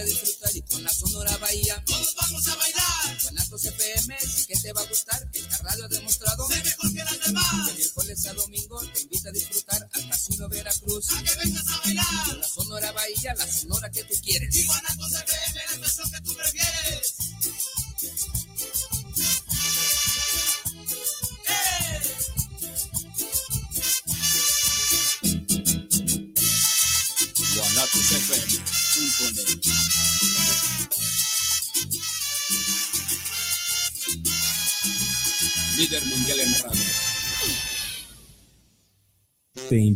a disfrutar y con la Sonora Bahía. Todos vamos a bailar. Guanatos FM, sí que te va a gustar. Esta radio ha demostrado. Sé mejor que las demás. De miércoles a domingo te invita a disfrutar al Casino Veracruz. A que vengas a bailar. Con la Sonora Bahía, la Sonora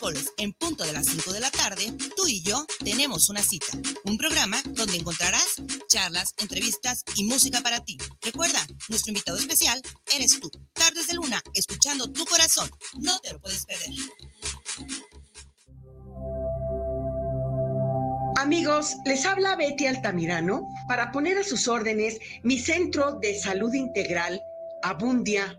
miércoles, en punto de las 5 de la tarde, tú y yo tenemos una cita. Un programa donde encontrarás charlas, entrevistas y música para ti. Recuerda, nuestro invitado especial eres tú. Tardes de Luna, escuchando tu corazón. No te lo puedes perder. Amigos, les habla Betty Altamirano para poner a sus órdenes mi centro de salud integral Abundia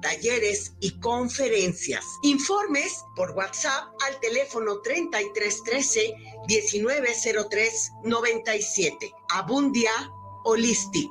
talleres y conferencias. Informes por WhatsApp al teléfono 3313 1903 97. Abundia Holistic.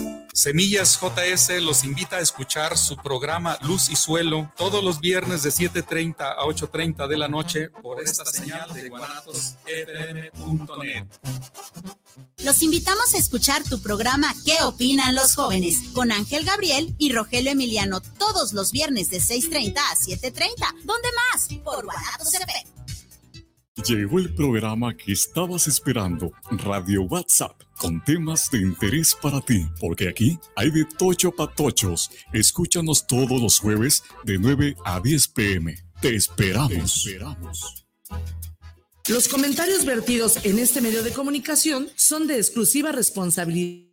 Semillas JS los invita a escuchar su programa Luz y Suelo todos los viernes de 7.30 a 8.30 de la noche por esta señal de guanatosfm.net. Los invitamos a escuchar tu programa ¿Qué opinan los jóvenes? con Ángel Gabriel y Rogelio Emiliano todos los viernes de 6.30 a 7.30. ¿Dónde más? Por Guanatos FM. Llegó el programa que estabas esperando, Radio WhatsApp, con temas de interés para ti, porque aquí hay de tocho patochos. Escúchanos todos los jueves de 9 a 10 pm. Te esperamos. Te esperamos. Los comentarios vertidos en este medio de comunicación son de exclusiva responsabilidad.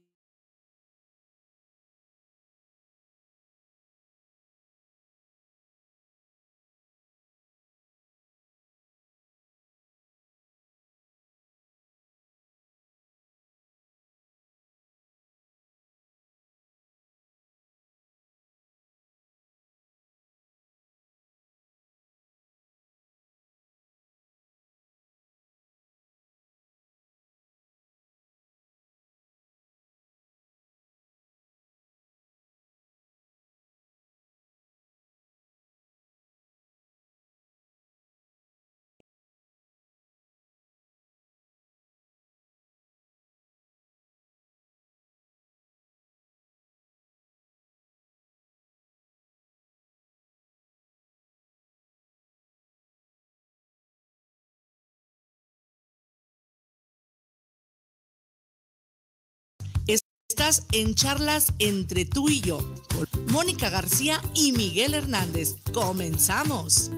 En charlas entre tú y yo, Mónica García y Miguel Hernández. Comenzamos.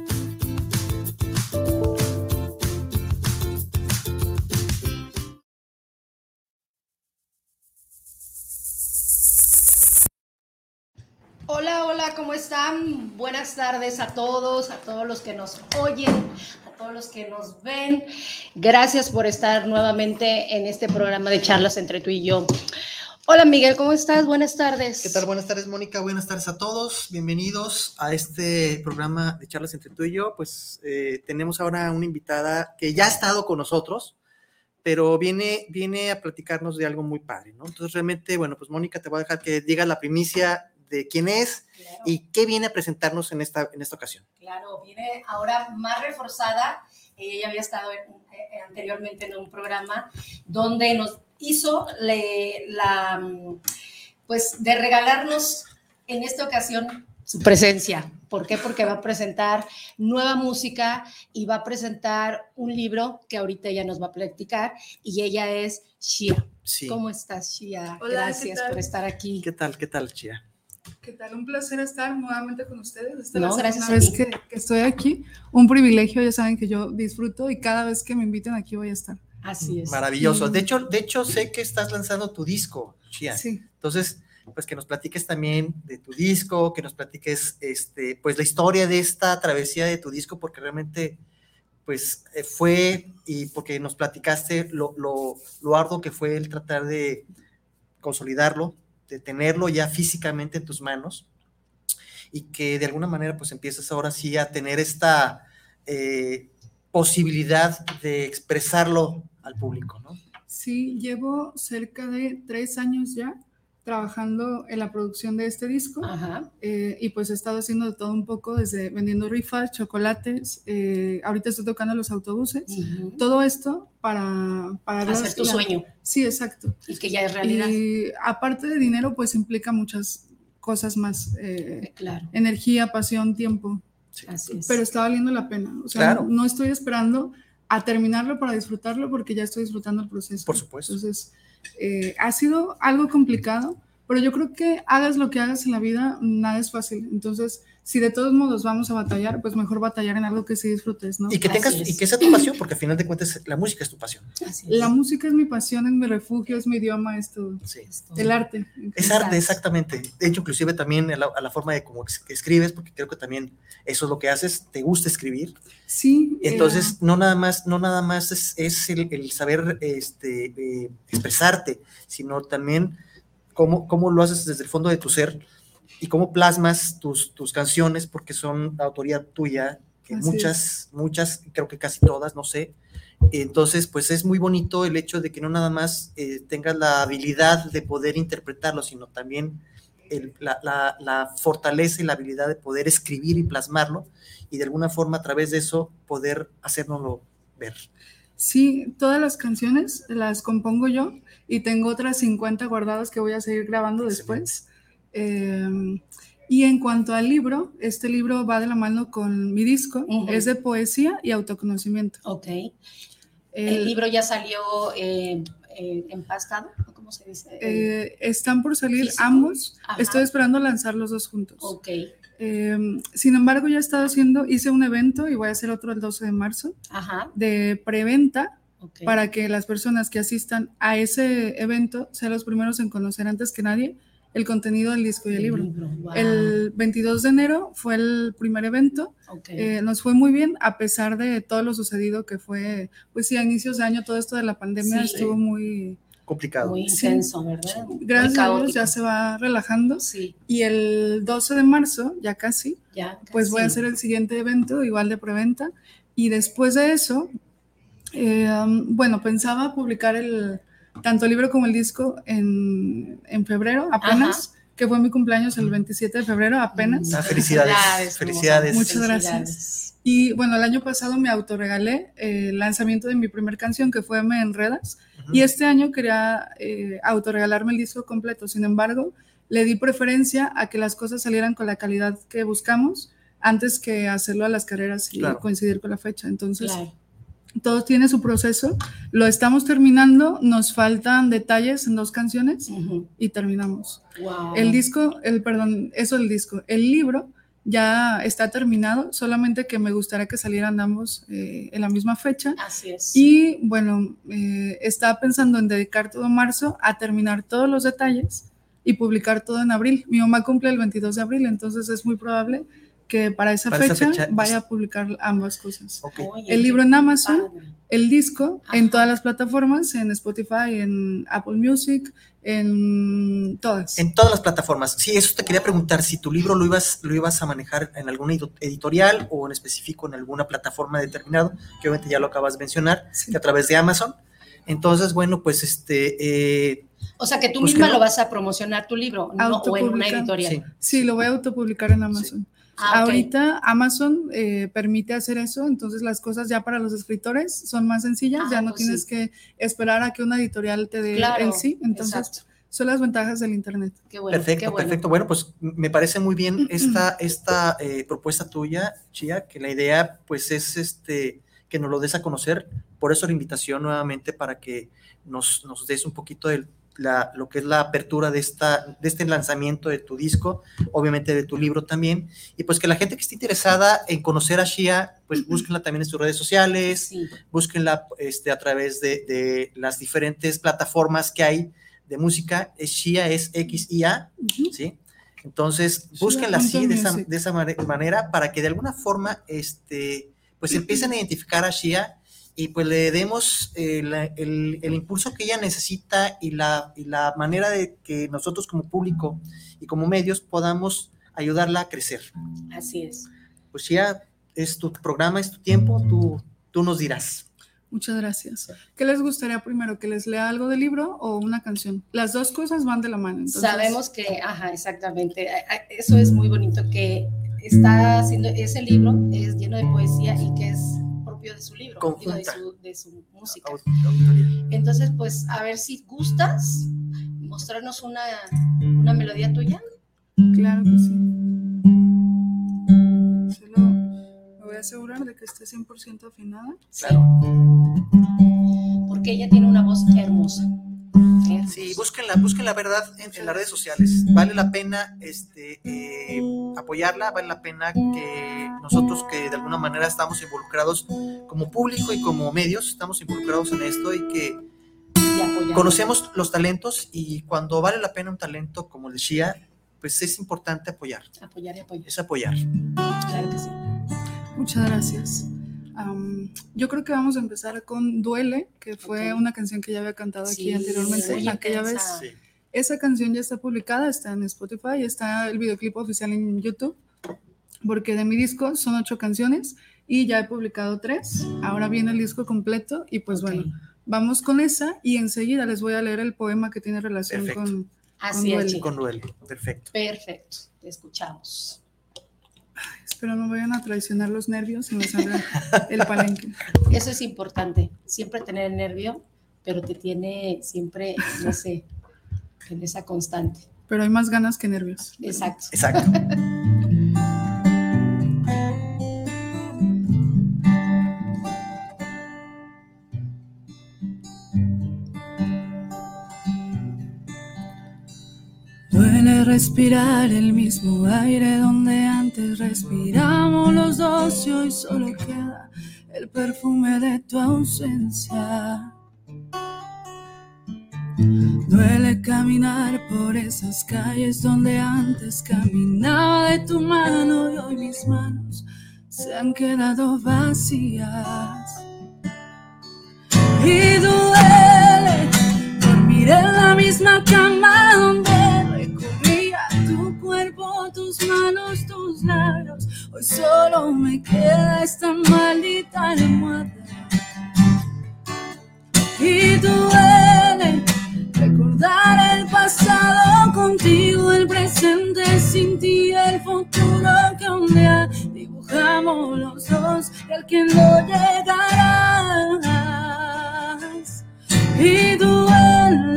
Hola, hola, ¿cómo están? Buenas tardes a todos, a todos los que nos oyen, a todos los que nos ven. Gracias por estar nuevamente en este programa de charlas entre tú y yo. Hola Miguel, ¿cómo estás? Buenas tardes. ¿Qué tal? Buenas tardes, Mónica. Buenas tardes a todos. Bienvenidos a este programa de charlas entre tú y yo. Pues eh, tenemos ahora una invitada que ya ha estado con nosotros, pero viene, viene a platicarnos de algo muy padre, ¿no? Entonces, realmente, bueno, pues Mónica, te voy a dejar que diga la primicia de quién es y qué viene a presentarnos en esta, en esta ocasión. Claro, viene ahora más reforzada. Ella había estado en- eh, anteriormente en un programa donde nos hizo le- la, pues, de regalarnos en esta ocasión su presencia. ¿Por qué? Porque va a presentar nueva música y va a presentar un libro que ahorita ella nos va a platicar y ella es Shia. Sí. ¿Cómo estás, Shia? Hola, ¿qué Gracias por estar aquí. ¿Qué tal, qué tal, Chia? ¿Qué tal? Un placer estar nuevamente con ustedes. Esta No, gracias a vez que, que estoy aquí. Un privilegio, ya saben que yo disfruto y cada vez que me inviten aquí voy a estar. Así Maravilloso. Y- De hecho, de hecho, sé que estás lanzando tu disco, Chia. Sí. Entonces, pues que nos platiques también de tu disco, que nos platiques, este, pues la historia de esta travesía de tu disco, porque realmente, pues eh, fue y porque nos platicaste lo, lo, lo arduo que fue el tratar de consolidarlo, de tenerlo ya físicamente en tus manos y que de alguna manera pues empiezas ahora sí a tener esta eh, posibilidad de expresarlo al público, ¿no? Sí, llevo cerca de tres años ya trabajando en la producción de este disco eh, y pues he estado haciendo de todo un poco, desde vendiendo rifas, chocolates, eh, ahorita estoy tocando los autobuses, todo esto para... para Hacer tu la- sueño. Sí, exacto. Y que ya es realidad. Y aparte de dinero, pues implica muchas cosas más. eh, Claro. Energía, pasión, tiempo. Así es. Pero está valiendo la pena. O sea, Claro. no, no estoy esperando a terminarlo para disfrutarlo porque ya estoy disfrutando el proceso. Por supuesto. Entonces, eh, ha sido algo complicado, pero yo creo que hagas lo que hagas en la vida, nada es fácil. Entonces, si de todos modos vamos a batallar, pues mejor batallar en algo que sí disfrutes, ¿no? Y que tengas, y que sea tu pasión, porque al final de cuentas la música es tu pasión. La música es mi pasión, es mi refugio, es mi idioma, es todo. El arte. Es arte, exactamente. De hecho, inclusive también a la, a la forma de cómo escribes, porque creo que también eso es lo que haces, te gusta escribir. Sí. Entonces, eh, no nada más, no nada más es, es el, el saber este, eh, expresarte, sino también cómo, cómo lo haces desde el fondo de tu ser y cómo plasmas tus, tus canciones, porque son autoría tuya, que Así muchas, muchas, creo que casi todas, no sé. Entonces, pues es muy bonito el hecho de que no nada más eh, tengas la habilidad de poder interpretarlo, sino también el- la, la- la fortaleza y la habilidad de poder escribir y plasmarlo y de alguna forma a través de eso poder hacérnoslo ver. Sí, todas las canciones las compongo yo y tengo otras 50 guardadas que voy a seguir grabando después. Eh, y en cuanto al libro, este libro va de la mano con mi disco, Ujú. es de poesía y autoconocimiento. Ok. El, libro ya salió eh, eh, empastado, ¿o ¿cómo se dice? Eh, están por salir Físico. ambos, Ajá. estoy esperando lanzar los dos juntos. ok. Eh, sin embargo, ya he estado haciendo, hice un evento y voy a hacer otro el 12 de marzo Ajá. de preventa Ok. para que las personas que asistan a ese evento sean los primeros en conocer antes que nadie el contenido del disco y el libro. wow. El 22 de enero fue el primer evento, Ok. eh, nos fue muy bien a pesar de todo lo sucedido que fue, pues sí, a inicios de año todo esto de la pandemia Sí. estuvo muy... Complicado. Muy Sí. intenso, ¿verdad? Gracias a Dios ya se va relajando. Sí. Y el 12 de marzo, ya casi, Ya, pues voy a hacer el siguiente evento, igual de preventa. Y después de eso, eh, um, bueno, pensaba publicar el, tanto el libro como el disco en, en febrero, apenas, que fue mi cumpleaños el 27 de febrero, apenas. Ah, felicidades, Felicidades, felicidades. Muchas Felicidades. gracias. Y bueno, el año pasado me autorregalé el lanzamiento de mi primer canción, que fue Me Enredas. Y este año quería eh, autorregalarme el disco completo. Sin embargo, le di preferencia a que las cosas salieran con la calidad que buscamos antes que hacerlo a las carreras y Claro. coincidir con la fecha. Entonces, Claro. Todo tiene su proceso. Lo estamos terminando. Nos faltan detalles en dos canciones y terminamos. Wow. El disco, el perdón, eso el disco. El libro ya está terminado, solamente que me gustaría que salieran ambos eh, en la misma fecha. Así es. Y bueno, eh, estaba pensando en dedicar todo marzo a terminar todos los detalles y publicar todo en abril. Mi mamá cumple el 22 de abril, entonces es muy probable que para esa, Para esa fecha, vaya a publicar ambas cosas. El libro en Amazon, padre. el disco en todas las plataformas, en Spotify, en Apple Music, en todas. En todas las plataformas. Sí, eso te quería preguntar, si tu libro lo ibas, lo ibas a manejar en alguna editorial o en específico en alguna plataforma determinada, que obviamente ya lo acabas de mencionar, Sí. que a través de Amazon. Entonces, bueno, pues este... eh, O sea, que tú Pues misma que no. lo vas a promocionar tu libro, ¿no? o en una editorial. Sí. Sí, lo voy a autopublicar en Amazon. Ah. Ahorita Amazon eh, permite hacer eso, entonces las cosas ya para los escritores son más sencillas, Ah, ya no pues tienes sí. que esperar a que una editorial te dé Claro, el sí, entonces exacto. son las ventajas del Internet. Qué bueno, perfecto, qué bueno. perfecto. Bueno, pues me parece muy bien esta, esta eh, propuesta tuya, Chia, que la idea pues es este que nos lo des a conocer. Por eso la invitación nuevamente para que nos, nos des un poquito de la, lo que es la apertura de, esta, de este lanzamiento de tu disco, obviamente de tu libro también, y pues que la gente que esté interesada en conocer a Shia, pues búsquenla también en sus redes sociales, Sí. búsquenla este, a través de, de las diferentes plataformas que hay de música. Es Shia, es X-I-A, ¿sí? Entonces, búsquenla así, de esa, de esa mane- manera, para que de alguna forma, este, pues empiecen a identificar a Shia y pues le demos eh, la- el, el impulso que ella necesita y la, y la manera de que nosotros como público y como medios podamos ayudarla a crecer. Así es. Pues Shia, es tu programa, es tu tiempo, tú, tú nos dirás. Muchas gracias. ¿Qué les gustaría primero? ¿Que les lea algo del libro o una canción? Las dos cosas van de la mano. entonces- Sabemos que, ajá, exactamente. Eso es muy bonito, que está haciendo, ese libro es lleno de poesía y que es de su libro, digo, de, su, de su música. Entonces, pues, a ver si gustas mostrarnos una, una melodía tuya. Claro que sí. Solo me voy a asegurar de que esté 100% afinada. Porque ella tiene una voz hermosa. Sí, búsquenla, busquen la verdad en, en las redes sociales. Vale la pena este, eh, apoyarla, vale la pena que nosotros que de alguna manera estamos involucrados como público y como medios, estamos involucrados en esto y que conocemos los talentos y cuando vale la pena un talento como el de Shia, pues es importante apoyar. Apoyar y apoyar. Es apoyar. Claro que sí. Muchas gracias. Am, yo creo que vamos a empezar con Duele, que fue una canción que ya había cantado aquí Sí, anteriormente. muy Aquella vez. Sí. Esa canción ya está publicada, está en Spotify, está el videoclip oficial en YouTube, porque de mi disco son ocho canciones y ya he publicado tres. Ahora viene el disco completo y pues bueno, vamos con esa y enseguida les voy a leer el poema que tiene relación Perfecto. con, con Así es, Duele. Con duelo, perfecto. Perfecto, te escuchamos. Espero no vayan a traicionar los nervios y me salga el palenque. Eso es importante, siempre tener nervio, pero te tiene siempre, no sé, en esa constante. Pero hay más ganas que nervios. Exacto. Exacto. Respirar el mismo aire donde antes respiramos los dos y hoy solo queda el perfume de tu ausencia. Duele caminar por esas calles donde antes caminaba de tu mano y hoy mis manos se han quedado vacías. Y duele dormir en la misma cama donde tus manos, tus labios. Hoy solo me queda esta maldita almohada. Y duele recordar el pasado contigo, el presente sin ti, el futuro que un día dibujamos los dos y al que no llegarás. Y duele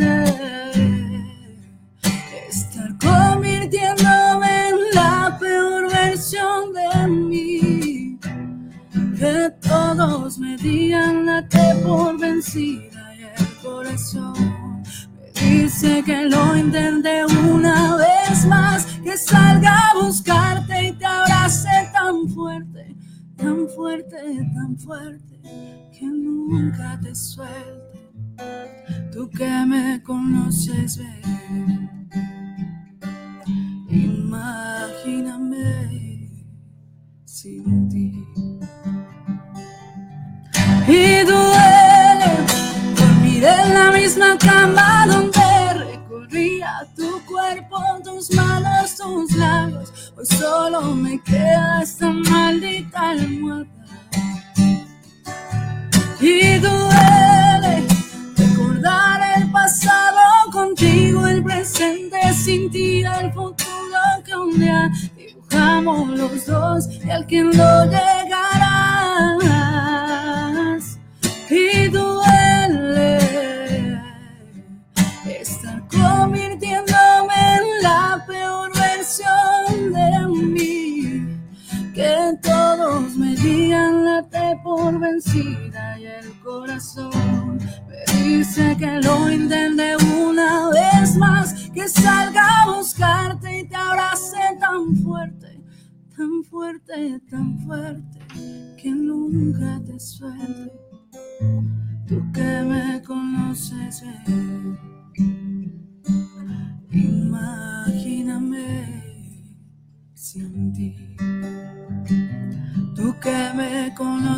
conoces, ven. Imagíname sin ti. Y duele dormir en la misma cama donde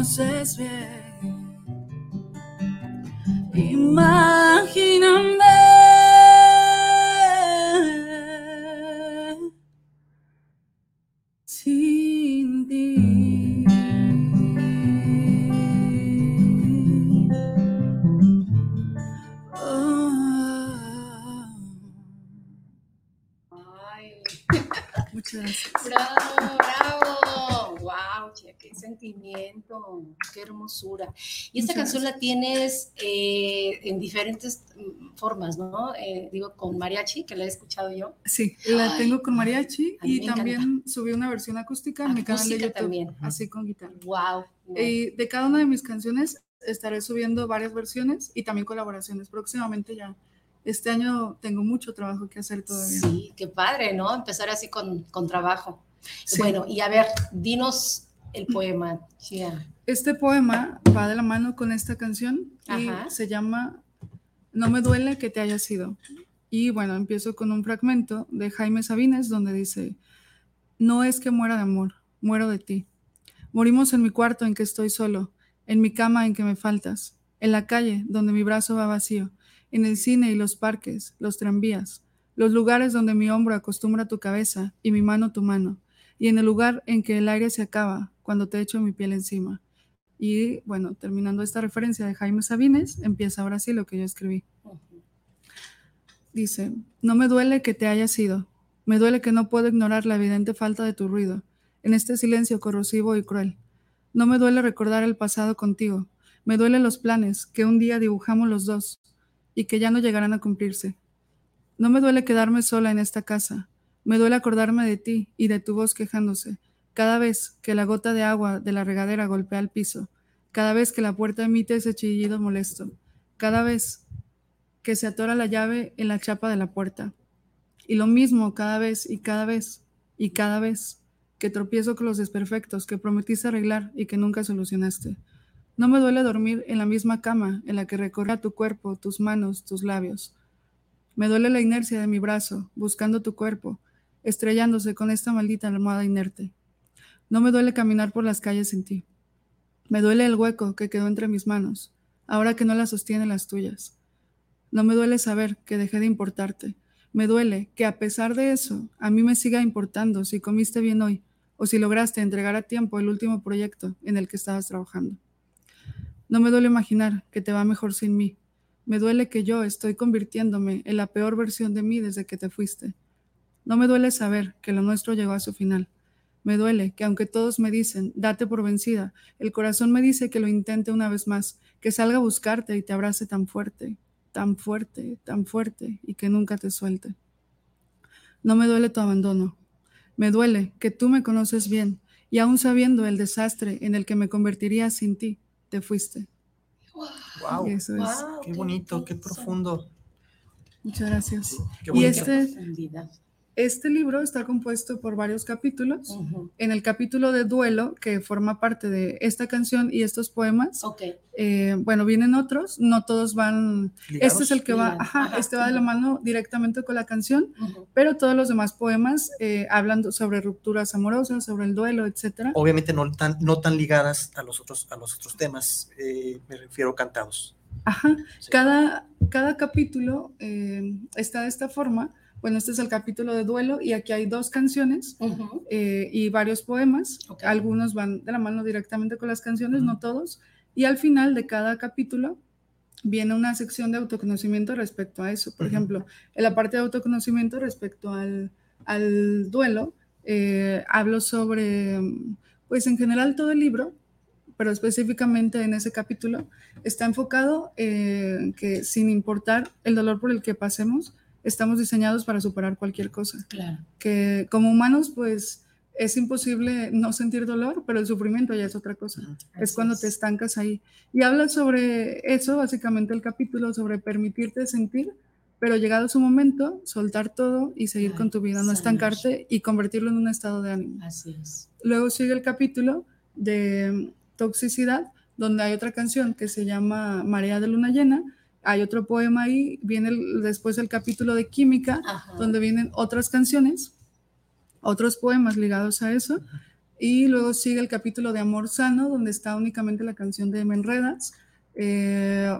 conoces bien, imagíname Y esta Muchas canción la tienes eh, en diferentes formas, ¿no? Eh, digo, con mariachi, que la he escuchado yo. Sí, la Ay, tengo con mariachi y me encanta. también subí una versión acústica en mi canal de YouTube, también. así con guitarra. Wow. Y de cada una de mis canciones estaré subiendo varias versiones y también colaboraciones. Próximamente ya, este año tengo mucho trabajo que hacer todavía. Sí, qué padre, ¿no? Empezar así con, con trabajo. Sí. Bueno, y a ver, dinos el poema, Chia. Este poema va de la mano con esta canción y Ajá. se llama No me duele que te hayas ido. Y bueno, empiezo con un fragmento de Jaime Sabines donde dice, no es que muera de amor, muero de ti. Morimos en mi cuarto en que estoy solo, en mi cama en que me faltas, en la calle donde mi brazo va vacío, en el cine y los parques, los tranvías, los lugares donde mi hombro acostumbra tu cabeza y mi mano tu mano, y en el lugar en que el aire se acaba cuando te echo mi piel encima. Y bueno, terminando esta referencia de Jaime Sabines, empieza ahora sí lo que yo escribí. Dice, no me duele que te hayas ido, me duele que no puedo ignorar la evidente falta de tu ruido, en este silencio corrosivo y cruel. No me duele recordar el pasado contigo, me duelen los planes que un día dibujamos los dos y que ya no llegarán a cumplirse. No me duele quedarme sola en esta casa, me duele acordarme de ti y de tu voz quejándose, cada vez que la gota de agua de la regadera golpea el piso, cada vez que la puerta emite ese chillido molesto, cada vez que se atora la llave en la chapa de la puerta. Y lo mismo cada vez y cada vez y cada vez que tropiezo con los desperfectos que prometiste arreglar y que nunca solucionaste. No me duele dormir en la misma cama en la que recorría tu cuerpo, tus manos, tus labios. Me duele la inercia de mi brazo, buscando tu cuerpo, estrellándose con esta maldita almohada inerte. No me duele caminar por las calles sin ti. Me duele el hueco que quedó entre mis manos, ahora que no las sostienen las tuyas. No me duele saber que dejé de importarte. Me duele que a pesar de eso, a mí me siga importando si comiste bien hoy o si lograste entregar a tiempo el último proyecto en el que estabas trabajando. No me duele imaginar que te va mejor sin mí. Me duele que yo estoy convirtiéndome en la peor versión de mí desde que te fuiste. No me duele saber que lo nuestro llegó a su final. Me duele que aunque todos me dicen, date por vencida, el corazón me dice que lo intente una vez más, que salga a buscarte y te abrace tan fuerte, tan fuerte, tan fuerte y que nunca te suelte. No me duele tu abandono. Me duele que tú me conoces bien y aún sabiendo el desastre en el que me convertiría sin ti, te fuiste. Wow, Eso es. qué bonito, qué profundo. Muchas gracias. Qué y este. Este libro está compuesto por varios capítulos. Ujú. En el capítulo de duelo, que forma parte de esta canción y estos poemas, Ok. eh, bueno, vienen otros, no todos van, ¿Ligados? este es el que va, ajá, Ajá, este va de la mano directamente con la canción, pero todos los demás poemas eh, hablan sobre rupturas amorosas, sobre el duelo, etcétera. Obviamente no tan, no tan ligadas a los otros, a los otros temas, eh, me refiero cantados. Ajá, Sí. cada, cada capítulo eh, está de esta forma. Bueno, este es el capítulo de duelo y aquí hay dos canciones eh, y varios poemas. Algunos van de la mano directamente con las canciones, no todos. Y al final de cada capítulo viene una sección de autoconocimiento respecto a eso. Por ejemplo, en la parte de autoconocimiento respecto al, al duelo, eh, hablo sobre, pues en general todo el libro, pero específicamente en ese capítulo, está enfocado en que sin importar el dolor por el que pasemos, estamos diseñados para superar cualquier cosa. Claro. Que como humanos, pues es imposible no sentir dolor, pero el sufrimiento ya es otra cosa. Es cuando te estancas ahí. Y habla sobre eso, básicamente el capítulo, sobre permitirte sentir, pero llegado su momento, soltar todo y seguir con tu vida, no estancarte y convertirlo en un estado de ánimo. Así es. Luego sigue el capítulo de toxicidad, donde hay otra canción que se llama Marea de Luna Llena. Hay otro poema ahí, viene el- después el capítulo de química, donde vienen otras canciones, otros poemas ligados a eso. Y luego sigue el capítulo de Amor Sano, donde está únicamente la canción de Me Enredas. Eh,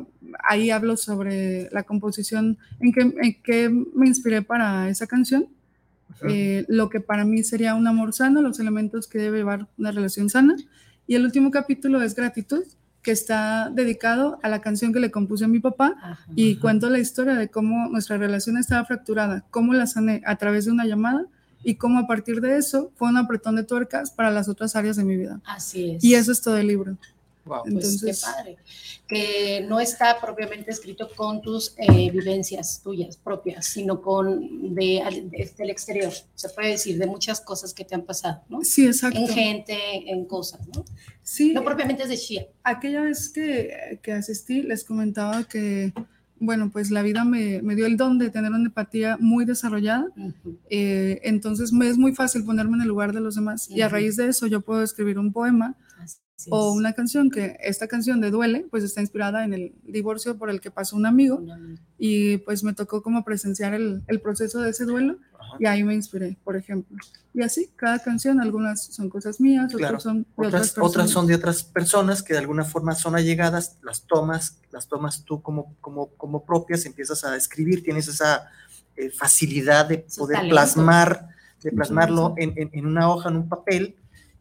ahí hablo sobre la composición, en que, en que me inspiré para esa canción. Eh, lo que para mí sería un amor sano, los elementos que debe llevar una relación sana. Y el último capítulo es gratitud, que está dedicado a la canción que le compuse a mi papá y cuento la historia de cómo nuestra relación estaba fracturada, cómo la sané a través de una llamada y cómo a partir de eso fue un apretón de tuercas para las otras áreas de mi vida. Así es. Y eso es todo el libro. Pues Entonces, qué padre. Que no está propiamente escrito con tus eh, vivencias tuyas propias, sino con de, de- del exterior. Se puede decir de muchas cosas que te han pasado, ¿no? Sí, exacto. En gente, en cosas, ¿no? Sí. No propiamente es de Shia. Aquella vez que, que asistí, les comentaba que, bueno, pues la vida me, me dio el don de tener una empatía muy desarrollada. Eh, entonces me es muy fácil ponerme en el lugar de los demás. Y a raíz de eso yo puedo escribir un poema o una canción que esta canción de Duele, pues está inspirada en el divorcio por el que pasó un amigo. Y pues me tocó como presenciar el, el proceso de ese duelo. Y ahí me inspiré, por ejemplo. Y así, cada canción, algunas son cosas mías, otras Claro. son de otras Otras, personas. otras son de otras personas que de alguna forma son allegadas, las tomas, las tomas tú como, como, como propias, empiezas a escribir, tienes esa eh, facilidad de poder talento. plasmar, de plasmarlo gusto. en, en- en una hoja, en un papel,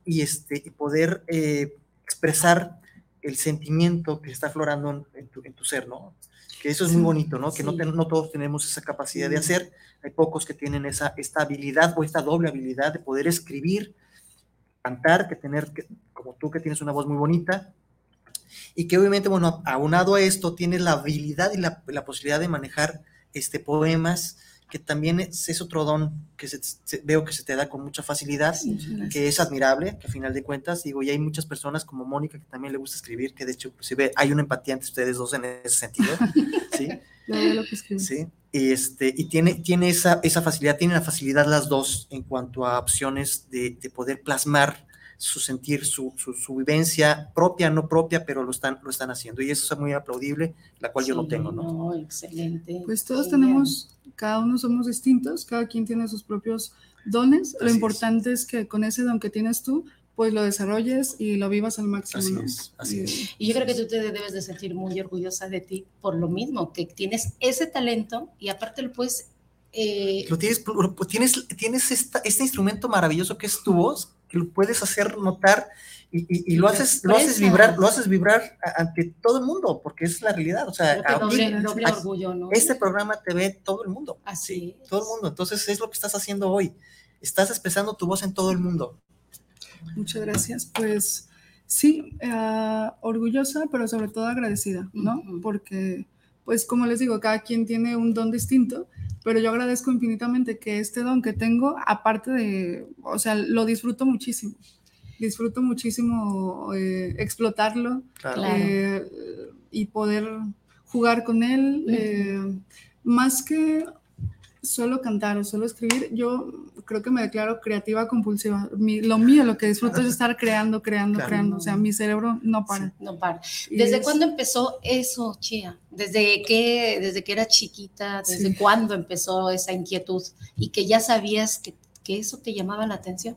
y, este, y poder eh, expresar el sentimiento que está aflorando en, en tu, en tu ser, ¿no? Que eso es muy Sí, bonito, ¿no? Que no, todos tenemos esa capacidad de hacer, hay pocos que tienen esa, esta habilidad o esta doble habilidad de poder escribir, cantar, que tener, que, como tú que tienes una voz muy bonita, y que obviamente, bueno, aunado a esto, tienes la habilidad y la, la posibilidad de manejar este, poemas, que también es, es otro don que se- se- veo que se te da con mucha facilidad, que es admirable, que a final de cuentas, digo, y hay muchas personas como Mónica que también le gusta escribir, que de hecho, inclusive hay una empatía entre ustedes dos en ese sentido, ¿sí? Lo que. Sí, y, este, y tiene, tiene esa, esa facilidad, tienen la facilidad las dos en cuanto a opciones de, de poder plasmar su sentir, su, su, su vivencia propia, no propia, pero lo están, lo están haciendo. Y eso es muy aplaudible, la cual yo no Sí, tengo, ¿no? No, excelente. Pues todos Genial. tenemos, cada uno somos distintos, cada quien tiene sus propios dones. Lo Así es. importante es. que con ese don que tienes tú, pues lo desarrolles y lo vivas al máximo. Así ¿no? es, así Y- es. Y yo creo que tú te debes de sentir muy orgullosa de ti por lo mismo, que tienes ese talento y aparte lo puedes... eh, Lo tienes, lo- tienes, tienes esta, este instrumento maravilloso que es tu voz, lo puedes hacer notar y, y- y lo haces, lo haces vibrar, lo haces vibrar ante todo el mundo, porque es la realidad. O sea, doble, doble aquí- orgullo, ¿no? Este programa te ve todo el mundo. Así Todo el mundo. Entonces es lo que estás haciendo hoy. Estás expresando tu voz en todo el mundo. Muchas gracias. Pues sí, eh, orgullosa, pero sobre todo agradecida, ¿no? Porque, pues como les digo, cada quien tiene un don distinto, pero yo agradezco infinitamente que este don que tengo, aparte de, o sea, lo disfruto muchísimo. Disfruto muchísimo eh, explotarlo Claro. eh, y poder jugar con él. eh, más que solo cantar o solo escribir, yo creo que me declaro creativa compulsiva. Mi- lo mío, lo que disfruto es estar creando, creando, Claro. creando. O sea, mi cerebro no para. No para. ¿Desde es- cuándo empezó eso, Chía? ¿Desde que, desde que era chiquita? ¿Desde Sí. cuándo empezó esa inquietud? Y que ya sabías que, que eso te llamaba la atención.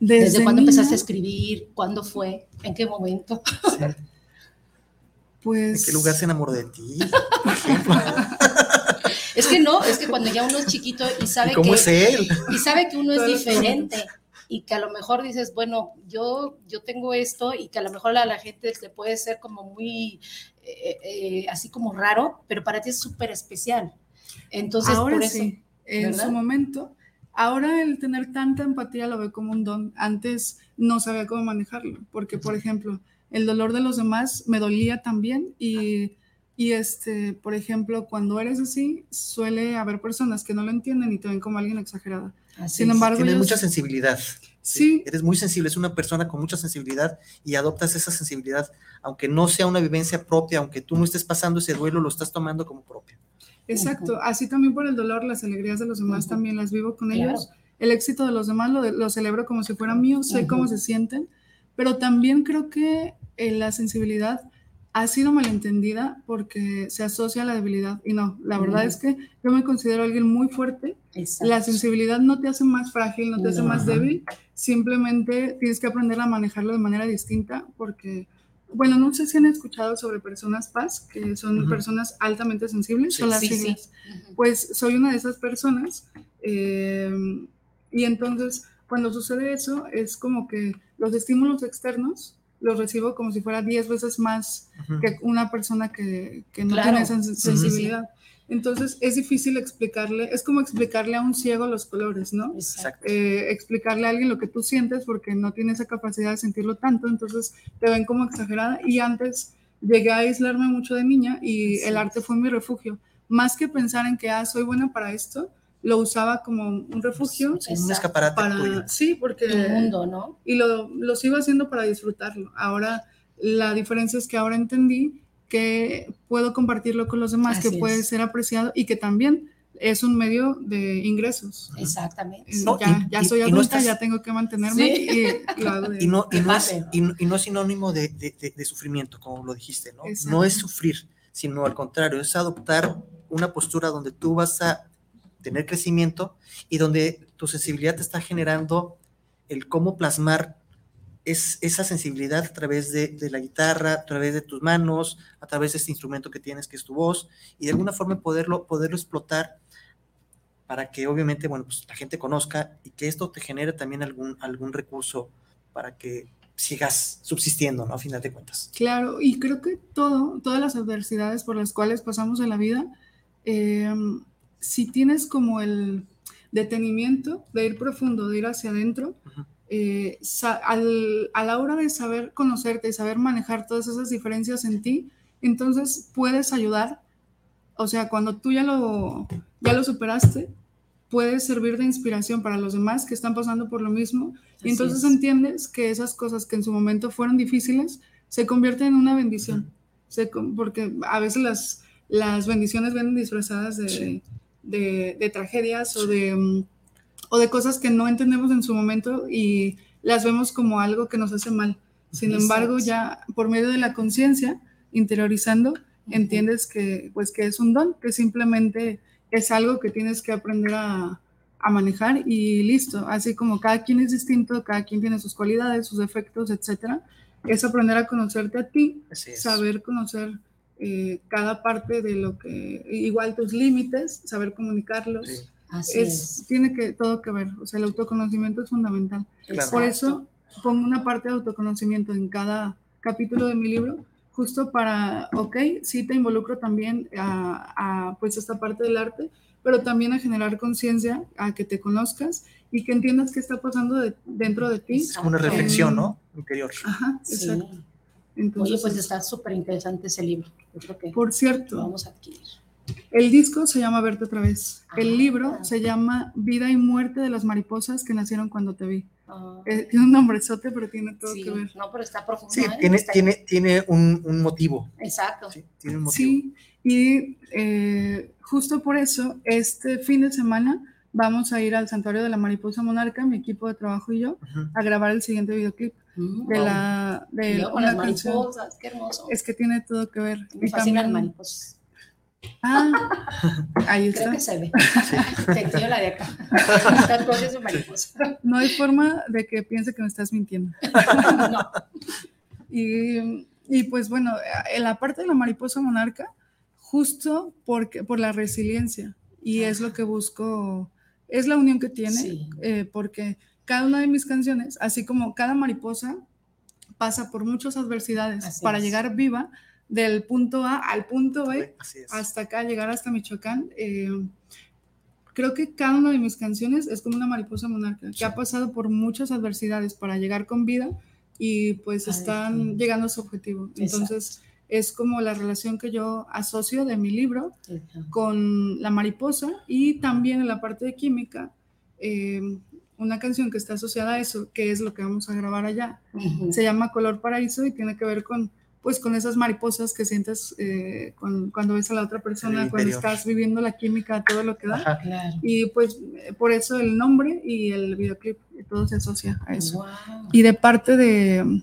¿Desde, Desde cuándo niña, empezaste a escribir? ¿Cuándo fue? ¿En qué momento? Pues. ¿En qué lugar se enamoró de ti? Es que no, es que cuando ya uno es chiquito y sabe ¿Y cómo que es él? y sabe que uno es diferente y que a lo mejor dices, bueno, yo yo tengo esto y que a lo mejor a la gente le puede ser como muy eh, eh, así como raro, pero para ti es súper especial. Entonces, ahora por eso, sí, en ¿verdad? su momento, ahora el tener tanta empatía lo veo como un don. Antes no sabía cómo manejarlo, porque, por ejemplo, el dolor de los demás me dolía también y, y este, por ejemplo, cuando eres así, suele haber personas que no lo entienden y te ven como alguien exagerada. Sin embargo, Tienes mucha sensibilidad. Sí. Eres muy sensible, es una persona con mucha sensibilidad y adoptas esa sensibilidad, aunque no sea una vivencia propia, aunque tú no estés pasando ese duelo, lo estás tomando como propio. Exacto, así también por el dolor, las alegrías de los demás también las vivo con Claro. ellos. El éxito de los demás lo, lo celebro como si fuera mío, sé cómo se sienten, pero también creo que eh, la sensibilidad ha sido malentendida porque se asocia a la debilidad. Y no, la verdad es que yo me considero alguien muy fuerte. Exacto. La sensibilidad no te hace más frágil, no te hace más débil, simplemente tienes que aprender a manejarlo de manera distinta porque, bueno, no sé si han escuchado sobre personas paz, que son personas altamente sensibles, Sí, son las sí. Pues soy una de esas personas eh, y entonces cuando sucede eso es como que los estímulos externos los recibo como si fuera 10 veces más que una persona que, que no Claro. tiene esa Sí, sí, sí. sensibilidad. Entonces es difícil explicarle, es como explicarle a un ciego los colores, ¿no? Eh, explicarle a alguien lo que tú sientes porque no tiene esa capacidad de sentirlo tanto, entonces te ven como exagerada y antes llegué a aislarme mucho de niña y el arte fue mi refugio. Más que pensar en que, ah, soy buena para esto, lo usaba como un refugio. Sí, un escaparate para, tuyo. Sí, porque... Tu mundo, ¿no? Y lo, lo sigo haciendo para disfrutarlo. Ahora, la diferencia es que ahora entendí que puedo compartirlo con los demás, Así que puede es. ser apreciado y que también es un medio de ingresos. Exactamente. No, ya, y- ya y- soy no adulta, estás- ya tengo que mantenerme Sí. y lo hago de- Y no, y no, es, y no- y no es sinónimo de, de- de- de sufrimiento, como lo dijiste, ¿no? Exacto. No es sufrir, sino al contrario, es adoptar una postura donde tú vas a tener crecimiento y donde tu sensibilidad te está generando el cómo plasmar es, esa sensibilidad a través de, la guitarra, a través de tus manos, a través de este instrumento que tienes, que es tu voz, y de alguna forma poderlo, poderlo explotar para que obviamente, bueno, pues la gente conozca y que esto te genere también algún, algún recurso para que sigas subsistiendo, ¿no? A final de cuentas. Claro, y creo que todo, todas las adversidades por las cuales pasamos en la vida, eh, si tienes como el detenimiento de ir profundo, de ir hacia adentro, eh, al- a la hora de saber conocerte y saber manejar todas esas diferencias en ti, entonces puedes ayudar. O sea, cuando tú ya lo, ya lo superaste, puedes servir de inspiración para los demás que están pasando por lo mismo. Así Y entonces es. entiendes que esas cosas que en su momento fueron difíciles se convierten en una bendición. Se con- porque a veces las, las bendiciones vienen disfrazadas de, Sí. De- de tragedias o de, mm, o de cosas que no entendemos en su momento y las vemos como algo que nos hace mal. Sin Exacto. embargo, ya por medio de la conciencia, interiorizando, entiendes que, pues, que es un don, que simplemente es algo que tienes que aprender a, a manejar y listo. Así como cada quien es distinto, cada quien tiene sus cualidades, sus defectos, etcétera. Es aprender a conocerte a ti, saber conocer eh, cada parte de lo que, igual tus límites, saber comunicarlos. Sí. Así Es, es. Tiene que todo que ver, o sea, el autoconocimiento es fundamental. Claro. Por eso pongo una parte de autoconocimiento en cada capítulo de mi libro, justo para, ok, sí te involucro también a, a, pues esta parte del arte, pero también a generar conciencia, a que te conozcas y que entiendas qué está pasando de- dentro de ti. Es como una reflexión, ¿no? Interior. Ajá, Sí. exacto. Oye, Entonces, pues está súper interesante ese libro. Yo creo que por lo cierto, vamos a adquirir. el disco se llama Verte otra vez. Ah. El libro se llama Vida y muerte de las mariposas que nacieron cuando te vi. Ah, Eh, tiene un nombrezote, pero tiene todo sí, que ver. no, pero está profundo. Sí, ¿eh? tiene, Está- tiene, tiene un, un motivo. Exacto. Sí, tiene un motivo. Sí, y eh, justo por eso, este fin de semana vamos a ir al Santuario de la Mariposa Monarca, mi equipo de trabajo y yo, Ujú. a grabar el siguiente videoclip Mm, de wow. la de luego con una las canción. mariposas, qué hermoso. Es que tiene todo que ver. Me fascinan las también- mariposas. Ah, ahí Creo está. que se ve. Te la de acá. Su mariposa. No hay forma de que piense que me estás mintiendo. No. Y, y pues bueno, en la parte de la mariposa monarca, justo porque, por la resiliencia, y es lo que busco, es la unión que tiene, Sí. eh, porque cada una de mis canciones, así como cada mariposa pasa por muchas adversidades Así para es. llegar viva del punto A al punto B, hasta acá, llegar hasta Michoacán. Eh, creo que cada una de mis canciones es como una mariposa monarca, que ha pasado por muchas adversidades para llegar con vida y pues están llegando a su objetivo. Entonces, es como la relación que yo asocio de mi libro con la mariposa y también en la parte de química, eh, una canción que está asociada a eso, que es lo que vamos a grabar allá. Se llama Color Paraíso y tiene que ver con pues con esas mariposas que sientes eh, con- cuando ves a la otra persona, cuando estás viviendo la química, todo lo que da. Ajá. Claro. Y pues por eso el nombre y el videoclip, todo se asocia a eso. Wow. Y de parte de,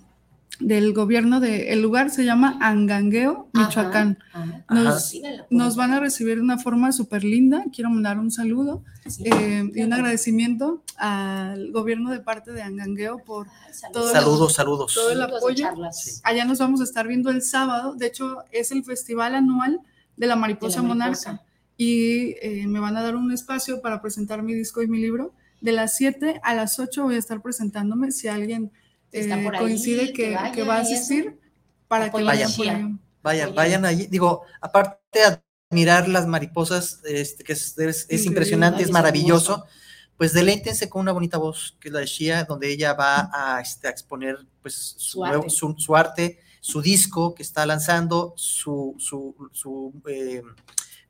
del gobierno de, el lugar se llama Angangueo, Michoacán. Ajá. Nos, Síganla por nos van a recibir de una forma súper linda. Quiero mandar un saludo Sí. eh, y un agradecimiento al gobierno de parte de Angangueo por todo el- Saludos, saludos. todo el Saludos de apoyo. charlas. Allá nos vamos a estar viendo el sábado. De hecho, es el festival anual de la mariposa, De la mariposa. monarca. Y eh, me van a dar un espacio para presentar mi disco y mi libro. De las 7 a las 8 voy a estar presentándome. Si alguien Está eh, por ahí, coincide que que, vaya que va a asistir, para que vayan. Vayan, Oye. vayan allí. Digo, aparte de admirar las mariposas, este, que es, es- es Increíble. impresionante, es maravilloso, hermoso. pues deleítense con una bonita voz, que es la de Shia, donde ella va a, este, a exponer pues, su, Su nuevo- arte. su- su arte, su disco que está lanzando, su, su, su, eh,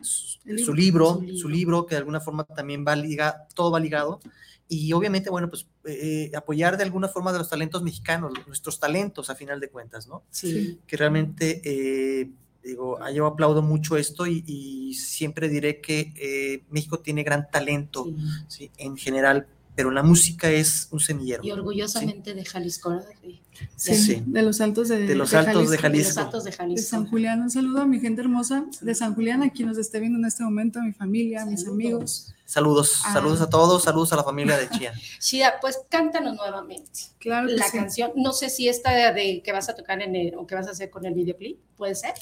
su- libro. Su libro. su libro, que de alguna forma también va liga, todo va ligado. Y obviamente, bueno, pues eh, apoyar de alguna forma de los talentos mexicanos, nuestros talentos a final de cuentas, ¿no? Sí. que realmente, eh, digo, ah, yo aplaudo mucho esto y, y siempre diré que eh, México tiene gran talento sí. ¿sí? en general, pero la música es un semillero. Y orgullosamente de Jalisco. ¿verdad? De, Sí, Sí. de los altos de, De los altos de de Jalisco. los Altos de de Jalisco. San Julián. Un saludo a mi gente hermosa de San Julián, a quien nos esté viendo en este momento, a mi familia, a mis Saludos. amigos. Saludos, Ah. saludos a todos, saludos a la familia de Chía. Shida, pues cántanos nuevamente Claro que la sí. canción. No sé si esta de, de que vas a tocar en el, o que vas a hacer con el videoclip, puede ser.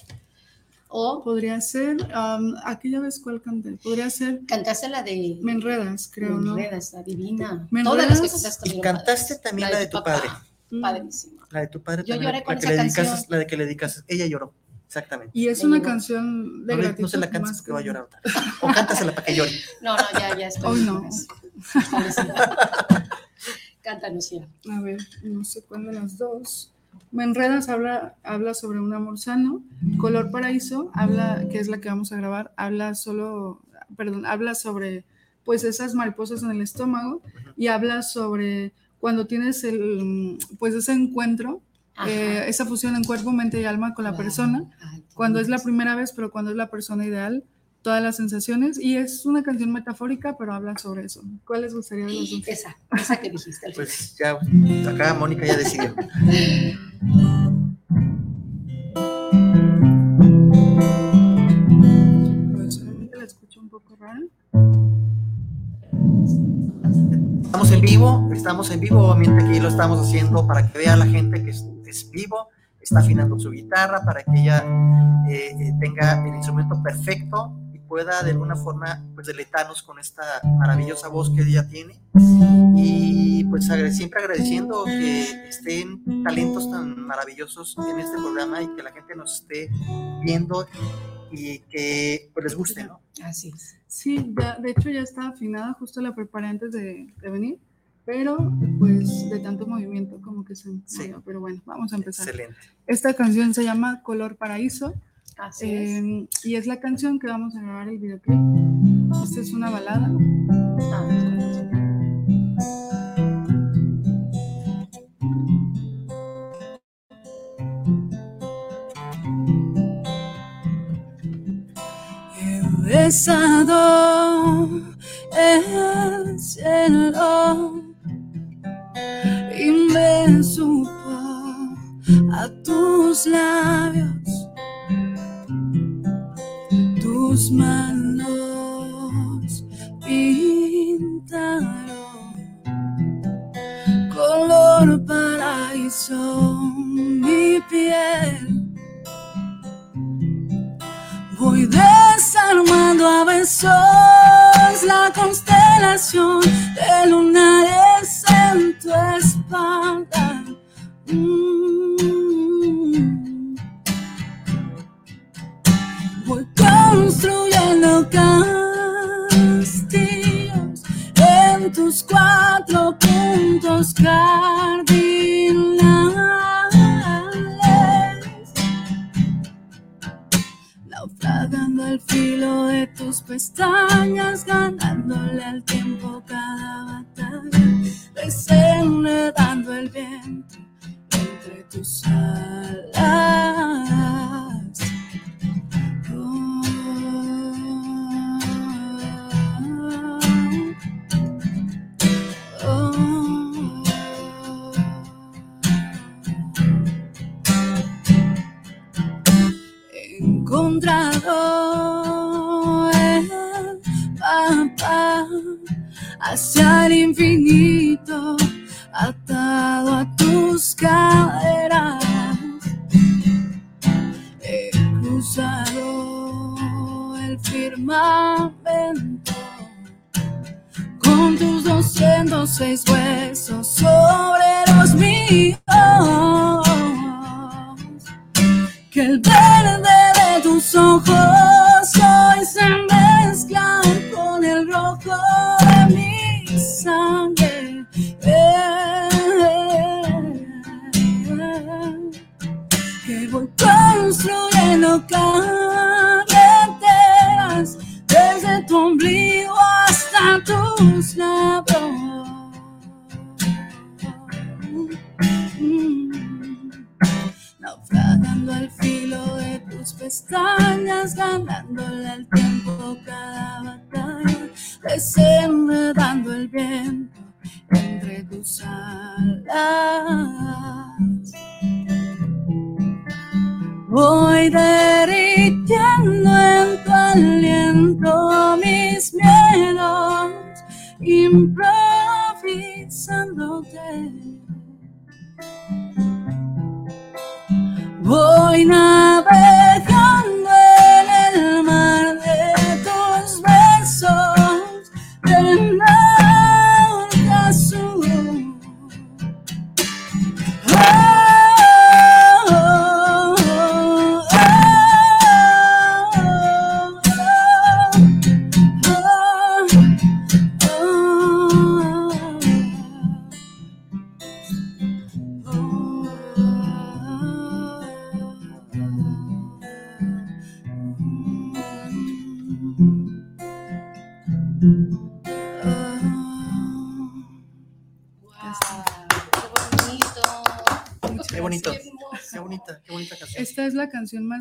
O Podría ser, um, aquí ya ves cuál canté. Podría ser cantaste la de Me enredas, creo, ¿no? Me enredas, la divina. Me Todas las que cantaste. Y cantaste padres. también la de tu papá, padre. Mm. Padrísima. La de tu padre Yo también, lloré con la que esa le dedicas, canción. la de que le dedicas, ella lloró, exactamente. Y es una canción de No, gratitud. no se la cantes porque va a que- llorar otra. O cántasela para que llore. No, no, ya, ya estoy. Hoy no. Cántanos ya. A ver, no sé cuál de las dos. Me enredas habla, habla sobre un amor sano. Color paraíso habla, que es la que vamos a grabar, habla solo, perdón, habla sobre pues esas mariposas en el estómago y habla sobre cuando tienes el pues ese encuentro, eh, esa fusión en cuerpo, mente y alma con la Wow. persona, cuando es la primera vez, pero cuando es la persona ideal, todas las sensaciones y es una canción metafórica, pero habla sobre eso. ¿Cuál les gustaría de los dos? Esa, esa que dijiste. al final. Pues ya, acá Mónica ya decidió. Pues, solamente la escucho un poco rara. Estamos en vivo, estamos en vivo, obviamente aquí lo estamos haciendo para que vea la gente que es, es vivo, está afinando su guitarra, para que ella eh, eh, tenga el instrumento perfecto pueda de alguna forma pues deleitarnos con esta maravillosa voz que ella tiene. Y pues siempre agradeciendo que estén talentos tan maravillosos en este programa y que la gente nos esté viendo y que pues les guste, ¿no? Así es. Sí, ya, de hecho ya está afinada, justo la preparé antes de, de venir, pero pues de tanto movimiento como que se Sí. Pero bueno, vamos a empezar. Excelente. Esta canción se llama Color Paraíso Así es. eh, y es la canción que vamos a grabar el videoclip. Esta es una balada. Ah, He besado el cielo y me supo a tus labios, tus manos pintaron color paraíso mi piel. Voy desarmando a besos la constelación de lunares en tu espalda. Mm. Tus cuatro puntos cardinales, naufragando al filo de tus pestañas, ganándole al tiempo cada batalla, desenredando el viento entre tus alas. Encontrado el papá hacia el infinito, atado a tus caderas. He cruzado el firmamento con tus 206 huesos sobre los míos que el verde tus ojos hoy se mezcla con el rojo de mi sangre. Que voy construyendo carreteras desde tu ombligo hasta tus labios. Mm pestañas, ganándole al tiempo cada batalla, desenredando el viento entre tus alas. Voy derritiendo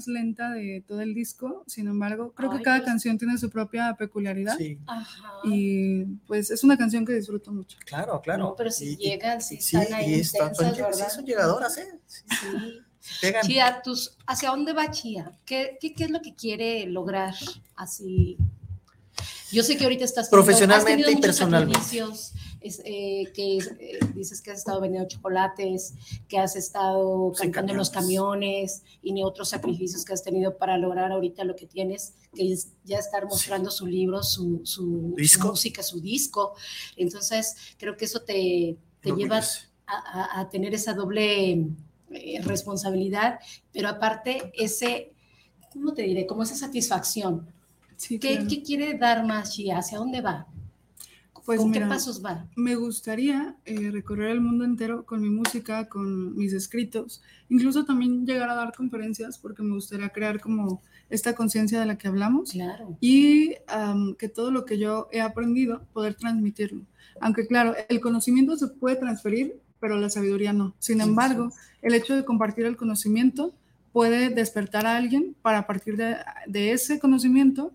lenta de todo el disco, sin embargo, creo Ay, que cada pues. canción tiene su propia peculiaridad Sí, Ajá. y pues es una canción que disfruto mucho. claro, claro. No, pero si Y- llegan, si sí, están ahí están- intensas, son, sí, son llegadoras, ¿eh? Sí, Sí. pegan. Chía, tus, ¿hacia dónde va Chía? ¿Qué, qué, qué es lo que quiere lograr así? Yo sé que ahorita estás teniendo- Profesionalmente has tenido y personalmente. sacrificios, es, eh, que eh, dices que has estado vendiendo chocolates, que has estado Sí, cantando en los camiones y ni otros sacrificios que has tenido para lograr ahorita lo que tienes, que es ya estar mostrando su libro, su, su- su música, su disco. Entonces, creo que eso te, te que lleva es. a, a- a tener esa doble eh, responsabilidad, pero aparte ese, ¿cómo te diré? Como esa satisfacción. Sí, ¿Qué, claro. qué quiere dar más Gia? ¿Hacia dónde va? Pues ¿Con mira, qué pasos va? Me gustaría eh, recorrer el mundo entero con mi música, con mis escritos, incluso también llegar a dar conferencias porque me gustaría crear como esta conciencia de la que hablamos Claro. y que todo lo que yo he aprendido poder transmitirlo. Aunque claro, el conocimiento se puede transferir, pero la sabiduría no. Sin embargo, el hecho de compartir el conocimiento puede despertar a alguien para a partir de, de ese conocimiento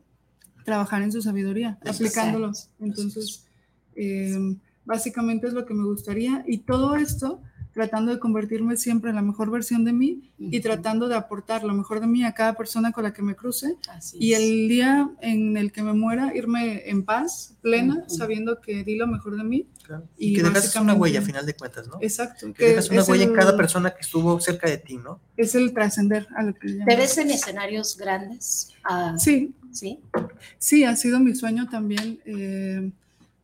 trabajar en su sabiduría, aplicándolo. Entonces, eh, básicamente es lo que me gustaría y todo esto tratando de convertirme siempre en la mejor versión de mí y tratando de aportar lo mejor de mí a cada persona con la que me cruce Así y es. el día en el que me muera irme en paz, plena, sabiendo que di lo mejor de mí. Claro. Y Y, que dejas una huella a final de cuentas, ¿no? Exacto. Que dejas una huella en cada persona que estuvo cerca de ti, ¿no? Es el trascender a lo que ¿Te ves en escenarios grandes? Ah, Sí, ¿Sí? Sí, ha sido mi sueño también. eh,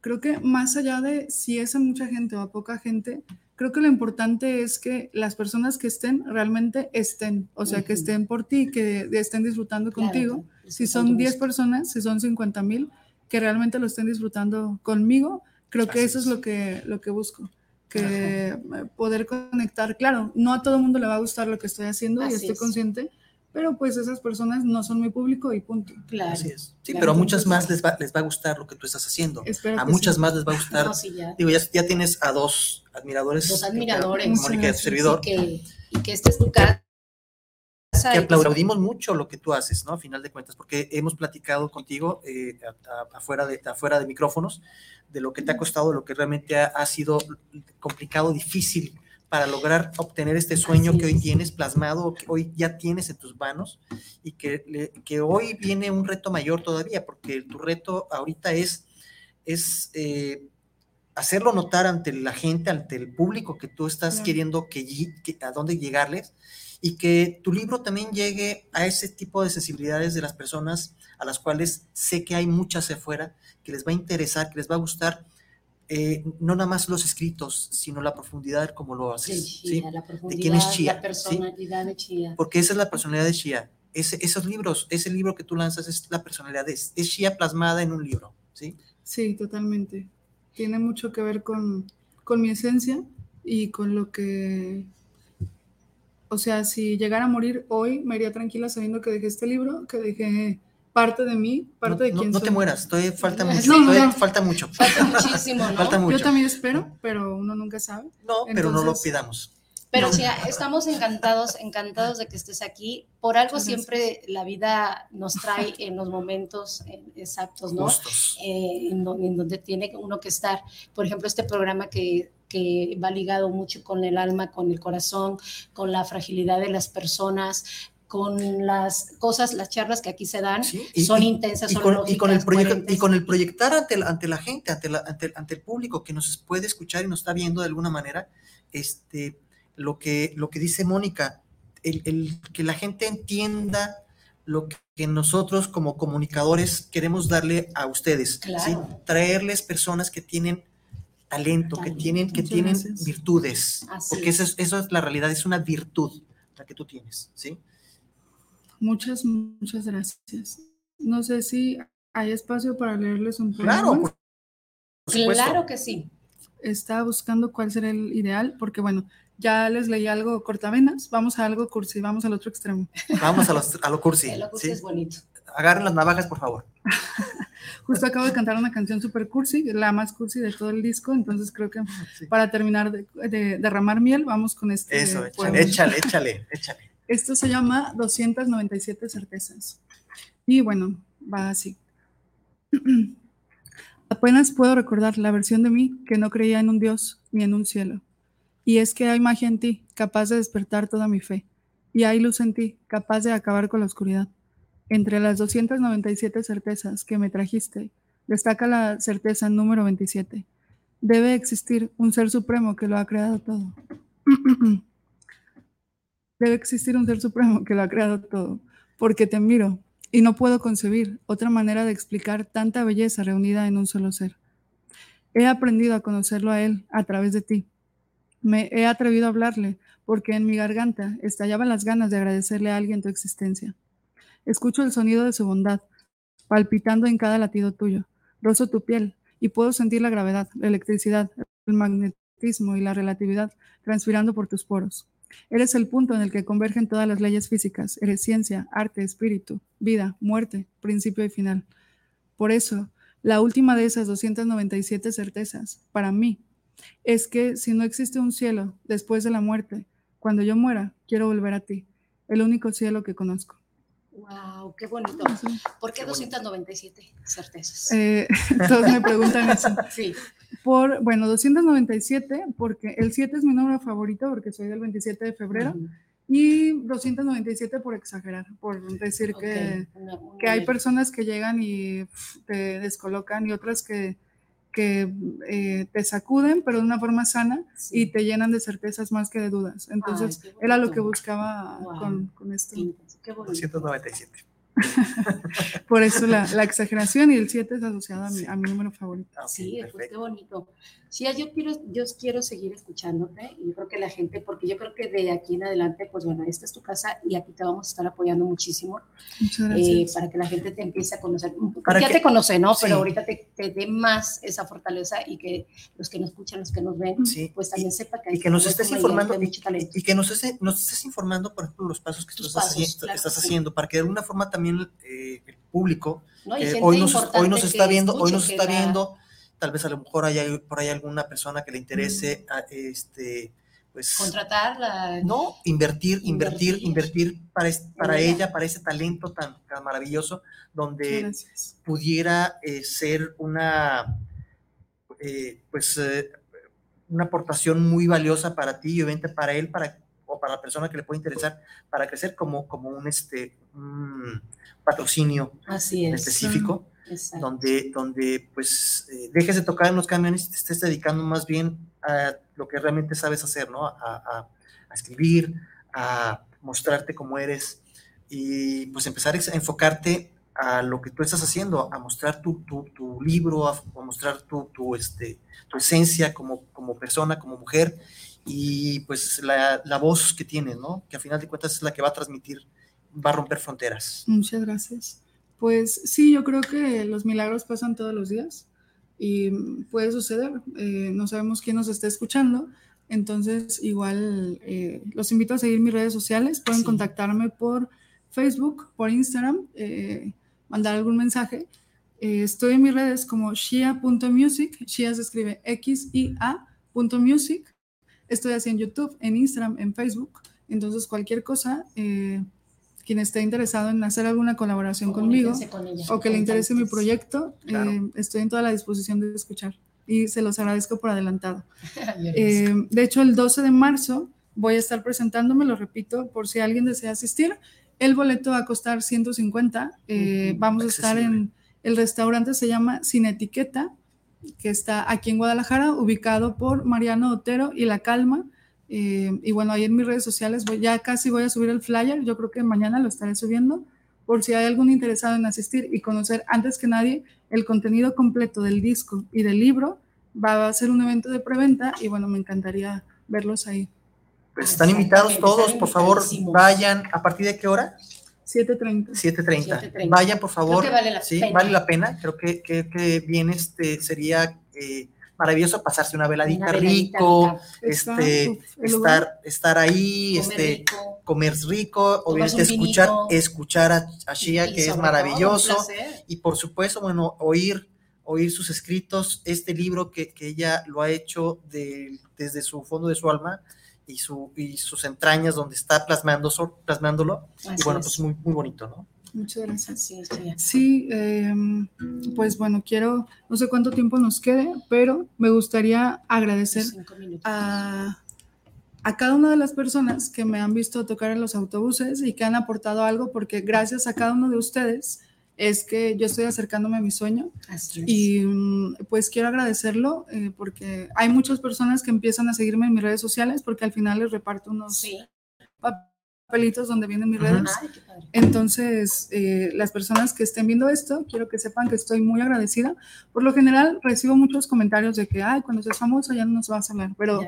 creo que más allá de si es a mucha gente o a poca gente, creo que lo importante es que las personas que estén realmente estén, o sea, que Ujú. estén por ti, que estén disfrutando Claro, contigo. que Si son 10 música. personas, si son 50 mil, que realmente lo estén disfrutando conmigo, Creo que eso es lo que, lo que busco, que poder conectar. Claro, no a todo el mundo le va a gustar lo que estoy haciendo y Así estoy es. consciente, pero pues esas personas no son mi público y punto. Claro. Así es. Sí, Claro, pero a muchas entonces- más les va, les va a gustar lo que tú estás haciendo. A que muchas sí. más les va a gustar. No, sí, ya. Digo, ya, ya tienes a dos admiradores. Dos que- admiradores. Mónica y a tu Sí, servidor. que, y que esta es tu casa. que que- aplaudimos mucho lo que tú haces, ¿no? A final de cuentas, porque hemos platicado contigo eh, a- a- afuera, de, afuera de micrófonos de lo que te ha costado, lo que realmente ha, ha sido complicado, difícil para lograr obtener este sueño que hoy tienes plasmado, que hoy ya tienes en tus manos y que, que hoy viene un reto mayor todavía, porque tu reto ahorita es, es eh, hacerlo notar ante la gente, ante el público que tú estás queriendo que, que- a dónde llegarles y que tu libro también llegue a ese tipo de sensibilidades de las personas a las cuales sé que hay muchas afuera, que les va a interesar, que les va a gustar, eh, no nada más los escritos, sino la profundidad como lo de haces. ¿sí? Chía, la De quién es Chía, la ¿sí? personalidad de Chía. Porque esa es la personalidad de Shia. Ese, esos libros, ese libro que tú lanzas es la personalidad, es, es Shia plasmada en un libro, ¿sí? Sí, totalmente. Tiene mucho que ver con, con mi esencia y con lo que, o sea, si llegara a morir hoy, me iría tranquila sabiendo que dejé este libro, que dejé parte de mí, parte no, de no- quién no te soy. mueras, todavía falta No, mucho, no, todavía no. falta mucho. Falta muchísimo, ¿no? Falta mucho. Yo también espero, pero uno nunca sabe. No, pero no lo Entonces- pidamos. Pero Chía, estamos encantados, encantados de que estés aquí. Por algo Muchas siempre la vida nos trae en los momentos eh, exactos, ¿no? Eh, en, donde, en donde tiene uno que estar. Por ejemplo, este programa que, que va ligado mucho con el alma, con el corazón, con la fragilidad de las personas, con las cosas, las charlas que aquí se dan, Sí, y- son y- intensas, y son con, y lógicas, con el proyecto, y con el proyectar ante la, ante la gente, ante, la- ante, ante el público que nos puede escuchar y nos está viendo de alguna manera, este, lo, que, lo que dice Mónica, el, el que la gente entienda lo que nosotros como comunicadores queremos darle a ustedes, ¿sí? Claro. traerles personas que tienen talento, que tienen, que Muchas tienen gracias. virtudes, Así porque eso es. es, eso es la realidad, es una virtud la que tú tienes, ¿sí? Muchas, muchas gracias. No sé si hay espacio para leerles un poema. Claro, por, por supuesto. Claro que sí. Estaba buscando cuál sería el ideal, porque bueno, ya les leí algo cortavenas, vamos a algo cursi, vamos al otro extremo. Vamos a, los- a lo cursi. El cursi ¿sí? es bonito. Agarren las navajas, por favor. Justo acabo de cantar una canción super cursi, la más cursi de todo el disco, entonces creo que para terminar de, de derramar miel, vamos con este Eso, échale, échale, échale, échale. Esto se llama 297 certezas. Y bueno, va así. Apenas puedo recordar la versión de mí que no creía en un Dios ni en un cielo. Y es que hay magia en ti, capaz de despertar toda mi fe. Y hay luz en ti, capaz de acabar con la oscuridad. Entre las 297 certezas que me trajiste, destaca la certeza número 27. Debe existir un ser supremo que lo ha creado todo. Debe existir un ser supremo que lo ha creado todo, porque te miro y no puedo concebir otra manera de explicar tanta belleza reunida en un solo ser. He aprendido a conocerlo a él a través de ti. Me he atrevido a hablarle porque en mi garganta estallaban las ganas de agradecerle a alguien tu existencia. Escucho el sonido de su bondad, palpitando en cada latido tuyo. Rozo tu piel y puedo sentir la gravedad, la electricidad, el magnetismo y la relatividad transpirando por tus poros. Eres el punto en el que convergen todas las leyes físicas. Eres ciencia, arte, espíritu, vida, muerte, principio y final. Por eso, la última de esas 297 certezas, para mí, es que si no existe un cielo después de la muerte, cuando yo muera, quiero volver a ti, el único cielo que conozco. Wow, qué bonito. ¿Por qué 297 certezas? Eh, todos me preguntan eso. Sí. Por, bueno, 297, porque el 7 es mi número favorito, porque soy del 27 de febrero, y 297 por exagerar, por decir que, Ok, una- una que hay personas que llegan y pf, te descolocan y otras que, que eh, te sacuden, pero de una forma sana y te llenan de certezas más que de dudas. Entonces, qué era lo que buscaba Wow. con, con esto. Qué bonito. 297. Por eso la, la, exageración y el 7 es asociado a mi, a mi número favorito. Okay, sí, pues qué bonito. Sí, yo quiero, yo quiero seguir escuchándote y yo creo que la gente, porque yo creo que de aquí en adelante, pues bueno, esta es tu casa y aquí te vamos a estar apoyando muchísimo eh, para que la gente te empiece a conocer. Para ya que, te conoce, ¿no? Sí. Pero ahorita te, te, dé más esa fortaleza y que los que nos escuchan, los que nos ven, sí. pues también sepa que y que nos estés informando y, y, que nos estés, nos estés informando, por ejemplo, los pasos que tú estás, pasos, haciendo, claro, estás haciendo, para que de alguna forma también eh, el público no, eh, hoy, nos, hoy nos está viendo, hoy nos está viendo tal vez a lo mejor haya por ahí alguna persona que le interese a, este pues contratarla. no invertir invertir invertir. para para ella para ese talento tan, tan maravilloso donde Gracias. pudiera eh, ser una eh, pues una aportación muy valiosa para ti y obviamente para él para para la persona que le puede interesar para crecer como como un este un patrocinio Así es. específico Exacto. donde, donde pues eh, dejes de tocar en los camiones y te estés dedicando más bien a lo que realmente sabes hacer, ¿no? A, a, a escribir, a mostrarte cómo eres y pues empezar a enfocarte a lo que tú estás haciendo, a mostrar tu, tu, tu libro, a, a, mostrar tu, tu, este, tu esencia como, como persona, como mujer y pues la, la voz que tienes, ¿no? Que a final de cuentas es la que va a transmitir, va a romper fronteras. Muchas gracias. Pues sí, yo creo que los milagros pasan todos los días y puede suceder. Eh, no sabemos quién nos está escuchando, entonces igual eh, los invito a seguir mis redes sociales. Pueden sí. contactarme por Facebook, por Instagram, eh, mandar algún mensaje. estoy en mis redes como shia.music, shia se escribe X-I-A.music. Estoy así en YouTube, en Instagram, en Facebook. Entonces cualquier cosa quien esté interesado en hacer alguna colaboración conmigo con ella, o que le interese mi proyecto, claro. eh, estoy en toda la disposición de escuchar y se los agradezco por adelantado. eh, de hecho, el 12 de marzo voy a estar presentándome, lo repito, por si alguien desea asistir. El boleto va a costar 150. Eh, uh -huh, vamos a estar en el restaurante, se llama Sin Etiqueta, que está aquí en Guadalajara, ubicado por Mariano Otero y La Calma. Eh, y bueno, ahí en mis redes sociales voy, ya casi voy a subir el flyer, yo creo que mañana lo estaré subiendo, por si hay algún interesado en asistir y conocer antes que nadie el contenido completo del disco y del libro, va a ser un evento de preventa y bueno, me encantaría verlos ahí. Pues están invitados todos, por favor, vayan. ¿A partir de qué hora? 7.30. 7.30. Vayan, por favor. Creo que vale la sí, pena. vale la pena. Creo que, que, que bien este, sería... Eh, maravilloso pasarse una veladita, una veladita rico, este, estar, estar ahí, comer este, rico. comer rico, obviamente escuchar, escuchar a, a Shia, que es maravilloso, y por supuesto, bueno, oír, oír sus escritos, este libro que, que ella lo ha hecho de, desde su fondo de su alma, y, su, y sus entrañas donde está plasmando, plasmándolo, Así y bueno, es. pues muy, muy bonito, ¿no? Muchas gracias. Sí, sí eh, pues bueno, quiero, no sé cuánto tiempo nos quede, pero me gustaría agradecer a, a, cada una de las personas que me han visto tocar en los autobuses y que han aportado algo, porque gracias a cada uno de ustedes es que yo estoy acercándome a mi sueño. Y pues quiero agradecerlo eh, porque hay muchas personas que empiezan a seguirme en mis redes sociales porque al final les reparto unos... Sí papelitos donde vienen mis redes. Ay, Entonces, eh, las personas que estén viendo esto, quiero que sepan que estoy muy agradecida. Por lo general, recibo muchos comentarios de que, ay, cuando seas famoso ya no nos vas a hablar, pero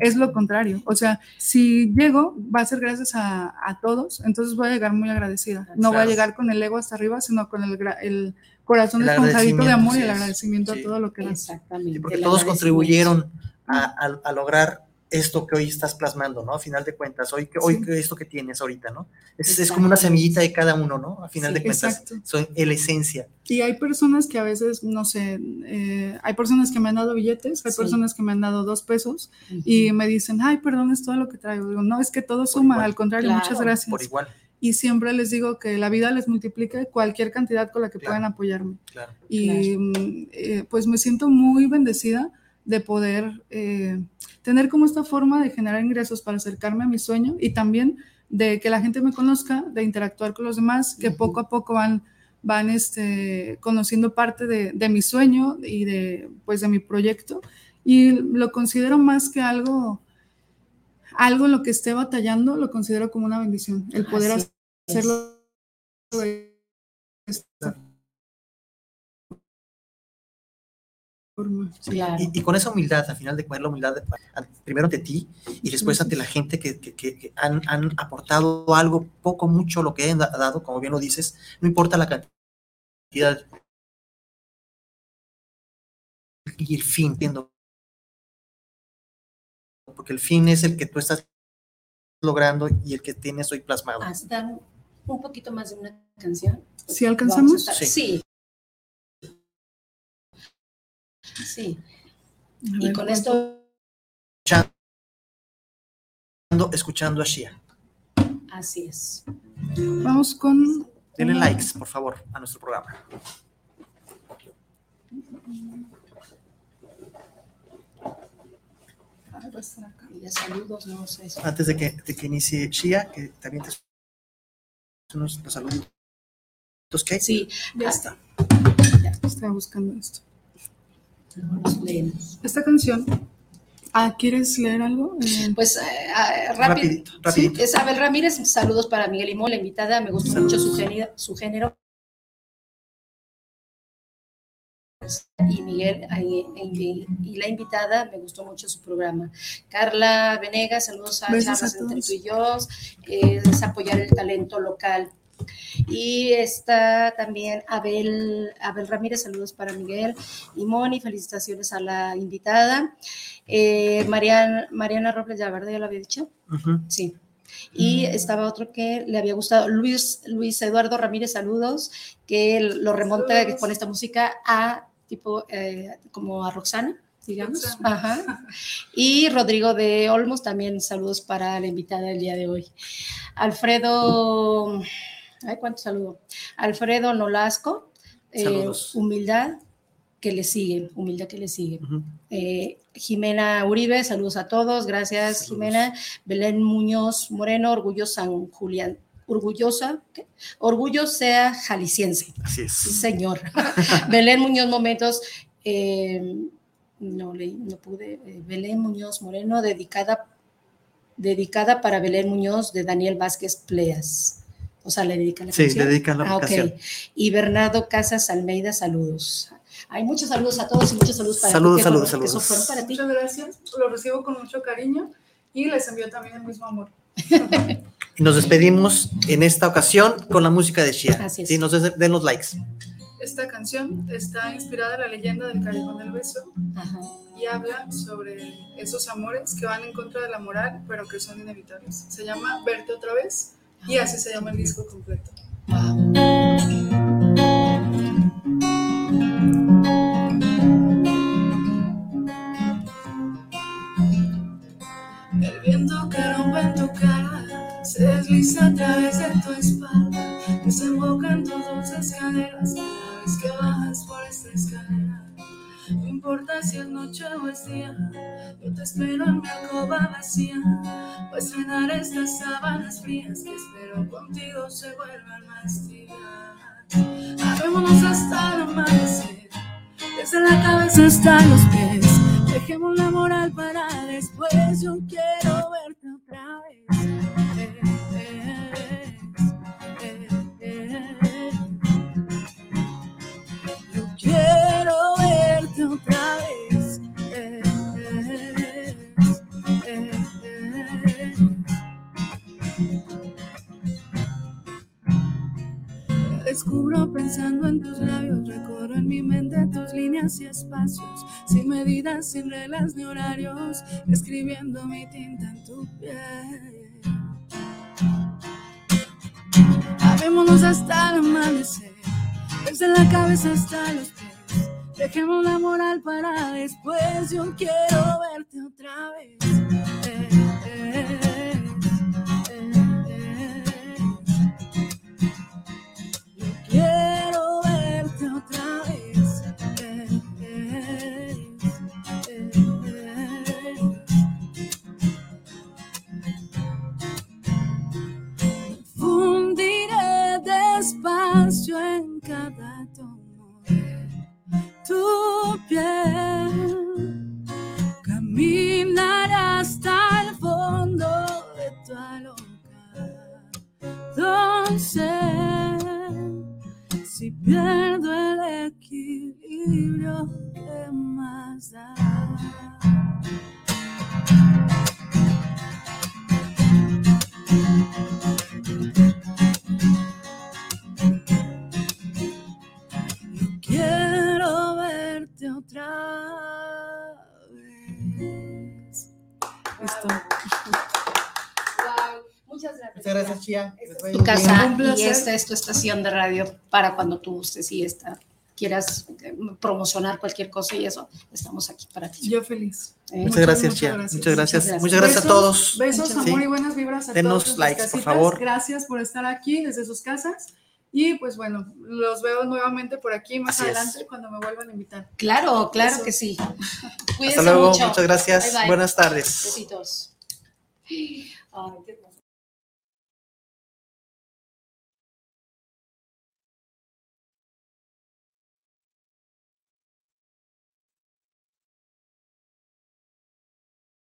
es lo contrario. O sea, si llego, va a ser gracias a, a todos, entonces voy a llegar muy agradecida. No voy a llegar con el ego hasta arriba, sino con el, el corazón de amor y el agradecimiento sí. a todo lo que. Exactamente. porque todos contribuyeron a, a, a lograr esto que hoy estás plasmando, ¿no? A final de cuentas, hoy, hoy sí. esto que tienes ahorita, ¿no? Es, es, como una semillita de cada uno, ¿no? A final sí, de cuentas, exacto. son la esencia. Y hay personas que a veces, no sé, eh, hay personas que me han dado billetes, hay sí. personas que me han dado dos pesos uh -huh. y me dicen, ay, perdón, es todo lo que traigo. Digo, no, es que todo suma, igual, al contrario, claro, muchas gracias. Por igual. Y siempre les digo que la vida les multiplique cualquier cantidad con la que claro. puedan apoyarme. Claro. Y eh, pues me siento muy bendecida de poder eh, tener como esta forma de generar ingresos para acercarme a mi sueño y también de que la gente me conozca, de interactuar con los demás, que uh -huh. poco a poco van, van este, conociendo parte de, de, mi sueño y de, pues, de mi proyecto. Y lo considero más que algo, algo en lo que esté batallando, lo considero como una bendición, el poder Así hacerlo. Es forma. Sí, y, y con esa humildad, al final de cuentas, la humildad, de- primero ante ti y después ante la gente que, que- que- que han, han aportado algo, poco, mucho, lo que han da- dado, como bien lo dices, no importa la cantidad y el fin, entiendo. Porque el fin es el que tú estás logrando y el que tienes hoy plasmado. Hasta un- un poquito más de una canción. ¿Sí alcanzamos? Sí. Sí. Y con esto, Escuchando, escuchando a Shia. así es. Vamos con. Denle likes, por favor, a nuestro programa. Y de saludos, no sé. Antes de que, de que inicie Shia, que también te unos los saludos. ¿Qué? Sí, Ya está. Estaba buscando esto. Esta canción. Ah, ¿quieres leer algo? Eh, Pues eh, rápido. Rapidito, rapidito. Sí, es Abel Ramírez, saludos para Miguel Limón, la invitada, me gusta mucho su género, su género. Y Miguel y, la invitada, me gustó mucho su programa. Carla Venegas, saludos a Besos Charlas a entre tú y yo, eh, es apoyar el talento local. Y está también Abel, Abel Ramírez, saludos para Miguel y Moni, felicitaciones a la invitada. Eh, Marian- Mariana Robles, ya, ¿verdad? Ya lo había dicho. Sí. Y estaba otro que le había gustado, Luis, Luis Eduardo Ramírez, saludos, que lo remonta Saludos. con esta música a tipo eh, como a Roxana, digamos. Roxana. Ajá. Y Rodrigo de Olmos, también saludos para la invitada del día de hoy. Alfredo, ay, cuánto saludo. Alfredo Nolasco, eh, humildad que le sigue, humildad que le sigue. Eh, Jimena Uribe, saludos a todos, gracias Saludos. Jimena. Belén Muñoz Moreno, Orgullo San Julián, orgullosa, ¿qué? orgullo sea jalisciense. Así Sí, es. señor. Belén Muñoz Momentos, eh, no leí, no pude. Belén Muñoz Moreno, dedicada, dedicada para Belén Muñoz de Daniel Vázquez Pleas. O sea, le dedican la Sí, canción. le dedican la Ah, ok. canción. Y Bernardo Casas Almeida, saludos. Hay muchos saludos a todos y muchos saludos para Saludos, ti. saludos, que saludos. fueron para ti. Muchas gracias. Lo recibo con mucho cariño y les envío también el mismo amor. Nos despedimos en esta ocasión con la música de Shia. Así es. Sí, nos des- den los likes. Esta canción está inspirada en la leyenda del Callejón del Beso Ajá. y habla sobre esos amores que van en contra de la moral, pero que son inevitables. Se llama Verte otra vez y así se llama el disco completo. El viento que rompe en tu cara se desliza a través de tu espalda, desemboca en tus dulces caderas importa si es noche o es día, yo te espero en mi alcoba vacía, pues estrenar estas sábanas frías que espero contigo se vuelvan más tibias. Amémonos hasta el amanecer, desde la cabeza hasta los pies. Dejemos la moral para después. Yo quiero verte otra vez. Otra vez. Eh, eh, eh, Descubro pensando en tus labios, recorro en mi mente tus líneas y espacios, sin medidas, sin reglas ni horarios, escribiendo mi tinta en tu piel. Amémonos hasta el amanecer, desde la cabeza hasta los pies. Dejemos la moral para después, yo quiero verte otra vez. Eh, eh. Yo quiero verte otra vez. Fundiré despacio en cada tono gracias. Muchas gracias, Chia. Esta es tu casa y esta es tu estación de radio para cuando tú gustes y esta quieras eh, promocionar cualquier cosa y eso, estamos aquí para ti. Yo feliz. Eh, Muchas gracias, Chia. Muchas gracias. Muchas gracias a todos. Besos, Sí. amor y buenas vibras a Denos todos. likes, por favor. Gracias por estar aquí desde sus casas. Y pues bueno, los veo nuevamente por aquí más Así es. adelante cuando me vuelvan a invitar. Claro, claro Eso. que sí. Cuídense Hasta luego. mucho. Muchas gracias. Bye, bye. Buenas tardes. Besitos. Ay, qué